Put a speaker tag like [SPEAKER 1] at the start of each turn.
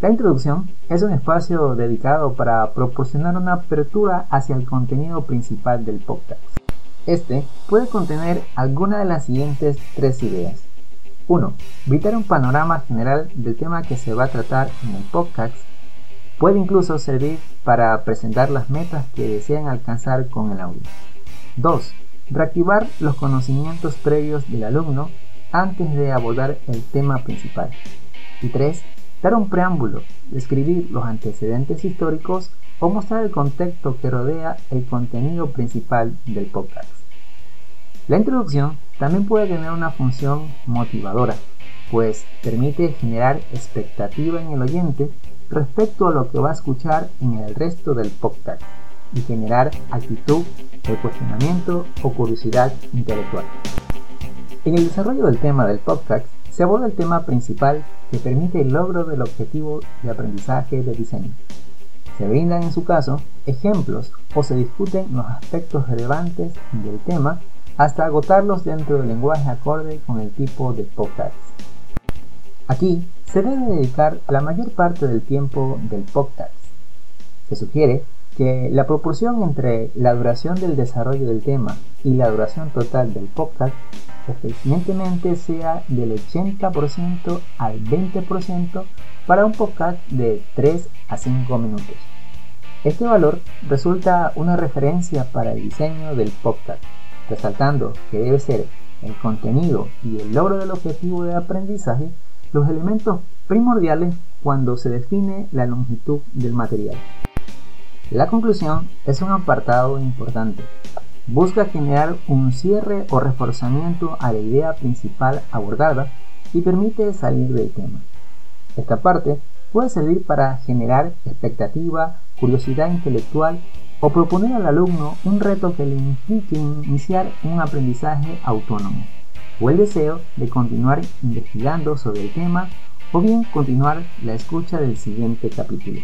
[SPEAKER 1] La introducción es un espacio dedicado para proporcionar una apertura hacia el contenido principal del podcast. Este puede contener alguna de las siguientes tres ideas. 1. Brindar un panorama general del tema que se va a tratar en el podcast. Puede incluso servir para presentar las metas que desean alcanzar con el audio. 2. Reactivar los conocimientos previos del alumno antes de abordar el tema principal. Y 3 dar un preámbulo, describir los antecedentes históricos o mostrar el contexto que rodea el contenido principal del podcast. La introducción también puede tener una función motivadora, pues permite generar expectativa en el oyente respecto a lo que va a escuchar en el resto del podcast y generar actitud de cuestionamiento o curiosidad intelectual. En el desarrollo del tema del podcast se aborda el tema principal que permite el logro del objetivo de aprendizaje de diseño. Se brindan en su caso ejemplos o se discuten los aspectos relevantes del tema hasta agotarlos dentro del lenguaje acorde con el tipo de podcast. Aquí se debe dedicar la mayor parte del tiempo del podcast. Se sugiere que la proporción entre la duración del desarrollo del tema y la duración total del podcast eficientemente sea del 80% al 20% para un podcast de 3 a 5 minutos. Este valor resulta una referencia para el diseño del podcast, resaltando que debe ser el contenido y el logro del objetivo de aprendizaje los elementos primordiales cuando se define la longitud del material. La conclusión es un apartado importante, busca generar un cierre o reforzamiento a la idea principal abordada y permite salir del tema. Esta parte puede servir para generar expectativa, curiosidad intelectual o proponer al alumno un reto que le implique iniciar un aprendizaje autónomo o el deseo de continuar investigando sobre el tema o bien continuar la escucha del siguiente capítulo.